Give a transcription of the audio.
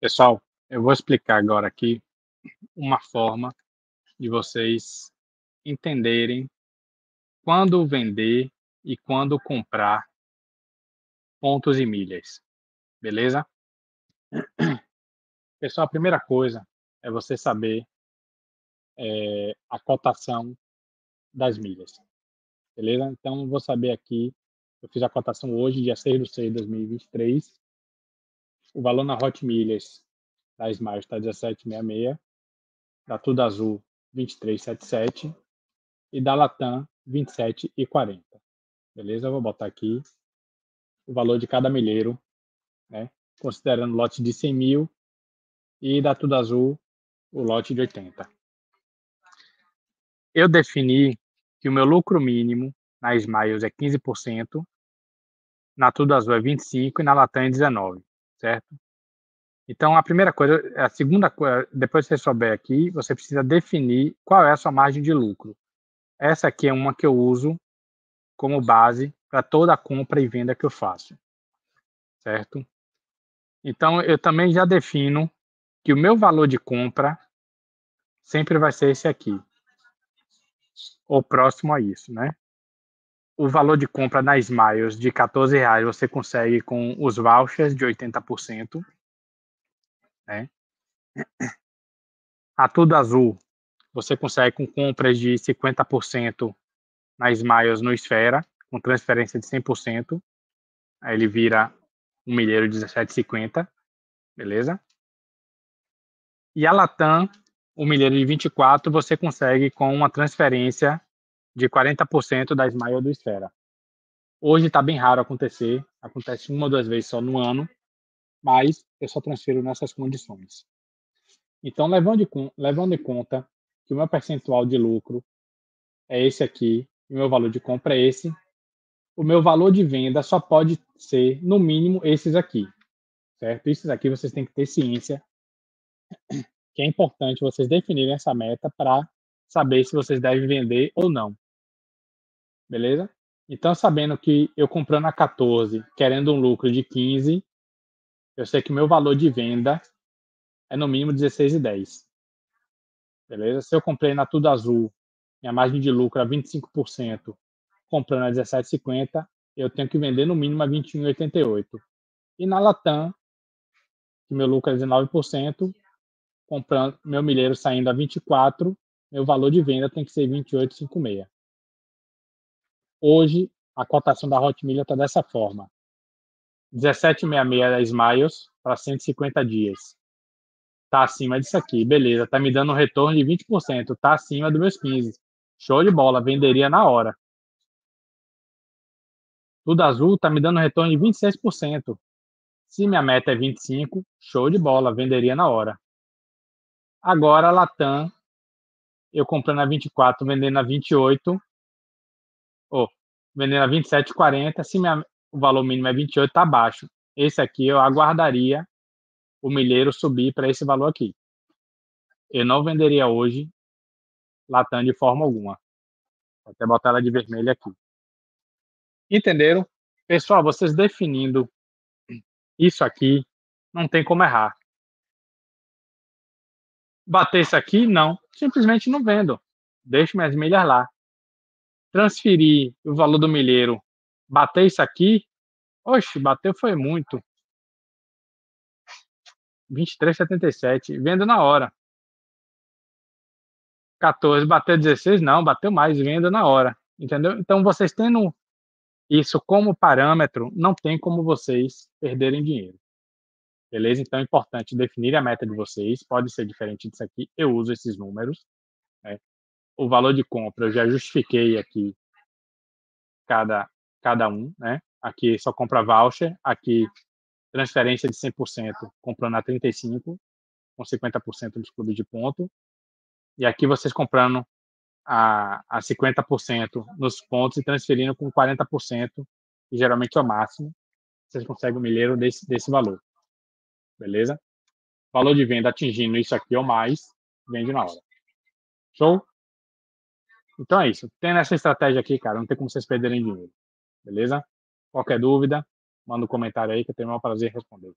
Pessoal, eu vou explicar agora aqui uma forma de vocês entenderem quando vender e quando comprar pontos e milhas, beleza? Pessoal, a primeira coisa é você saber é, a cotação das milhas, beleza? Então, eu vou saber aqui, eu fiz a cotação hoje, dia 6 de 6 de 2023, o valor na Hot Milhas da Smart está 17,66, da Tudo Azul 23,77 e da Latam 27,40. Beleza? Vou botar aqui o valor de cada milheiro, né? considerando lote de 100 mil e da Tudo Azul o lote de 80. Eu defini que o meu lucro mínimo na Smiles é 15%, na Tudo Azul é 25% e na Latam é 19% certo? Então, a primeira coisa, a segunda coisa, depois que você souber aqui, você precisa definir qual é a sua margem de lucro. Essa aqui é uma que eu uso como base para toda a compra e venda que eu faço, certo? Então, eu também já defino que o meu valor de compra sempre vai ser esse aqui, ou próximo a isso, né? O valor de compra na Smiles de 14 reais você consegue com os vouchers de 80%. Né? A Tudo Azul você consegue com compras de 50% na Smiles no Esfera, com transferência de 100%. Aí ele vira um milheiro de 17,50. Beleza? E a Latam, o milheiro de 24, você consegue com uma transferência de 40% da Smile do Esfera. Hoje está bem raro acontecer, acontece uma ou duas vezes só no ano, mas eu só transfiro nessas condições. Então, levando, de, levando em conta que o meu percentual de lucro é esse aqui, e o meu valor de compra é esse, o meu valor de venda só pode ser, no mínimo, esses aqui, certo? Esses aqui vocês têm que ter ciência que é importante vocês definirem essa meta para saber se vocês devem vender ou não. Beleza? Então, sabendo que eu comprando a 14, querendo um lucro de 15, eu sei que meu valor de venda é no mínimo 16,10. Beleza? Se eu comprei na Tudo Azul, minha margem de lucro é 25%, comprando a 17,50, eu tenho que vender no mínimo a 21,88. E na Latam, que meu lucro é 19%, comprando meu milheiro saindo a 24, meu valor de venda tem que ser 28,56. Hoje, a cotação da Hot Milha está dessa forma. 17,66 da Smiles para 150 dias. Está acima disso aqui. Beleza, está me dando um retorno de 20%. Está acima dos meus 15. Show de bola, venderia na hora. Tudo azul está me dando um retorno de 26%. Se minha meta é 25, show de bola, venderia na hora. Agora a Latam eu comprando a 24, vendendo a 28, ou vendendo a 27,40, se minha, o valor mínimo é 28, tá baixo. Esse aqui eu aguardaria o milheiro subir para esse valor aqui. Eu não venderia hoje Latam de forma alguma. Vou até botar ela de vermelho aqui. Entenderam? Pessoal, vocês definindo isso aqui, não tem como errar. Bater isso aqui? Não. Simplesmente não vendo. Deixo minhas milhas lá. Transferir o valor do milheiro. Bater isso aqui? Oxe, bateu foi muito. 23,77. Vendo na hora. 14. Bateu 16? Não, bateu mais. Vendo na hora. Entendeu? Então, vocês tendo isso como parâmetro, não tem como vocês perderem dinheiro. Beleza? Então é importante definir a meta de vocês. Pode ser diferente disso aqui. Eu uso esses números. O valor de compra eu já justifiquei aqui cada, cada um. Né? Aqui só compra voucher. Aqui transferência de 100% comprando a 35 com 50% dos clubes de ponto. E aqui vocês comprando a, a 50% nos pontos e transferindo com 40%, que geralmente é o máximo. Vocês conseguem o milheiro desse, desse valor beleza? Valor de venda atingindo isso aqui ou mais, vende na hora. Show? Então é isso. Tendo essa estratégia aqui, cara, não tem como vocês perderem dinheiro. Beleza? Qualquer dúvida, manda um comentário aí que eu tenho o maior prazer em responder.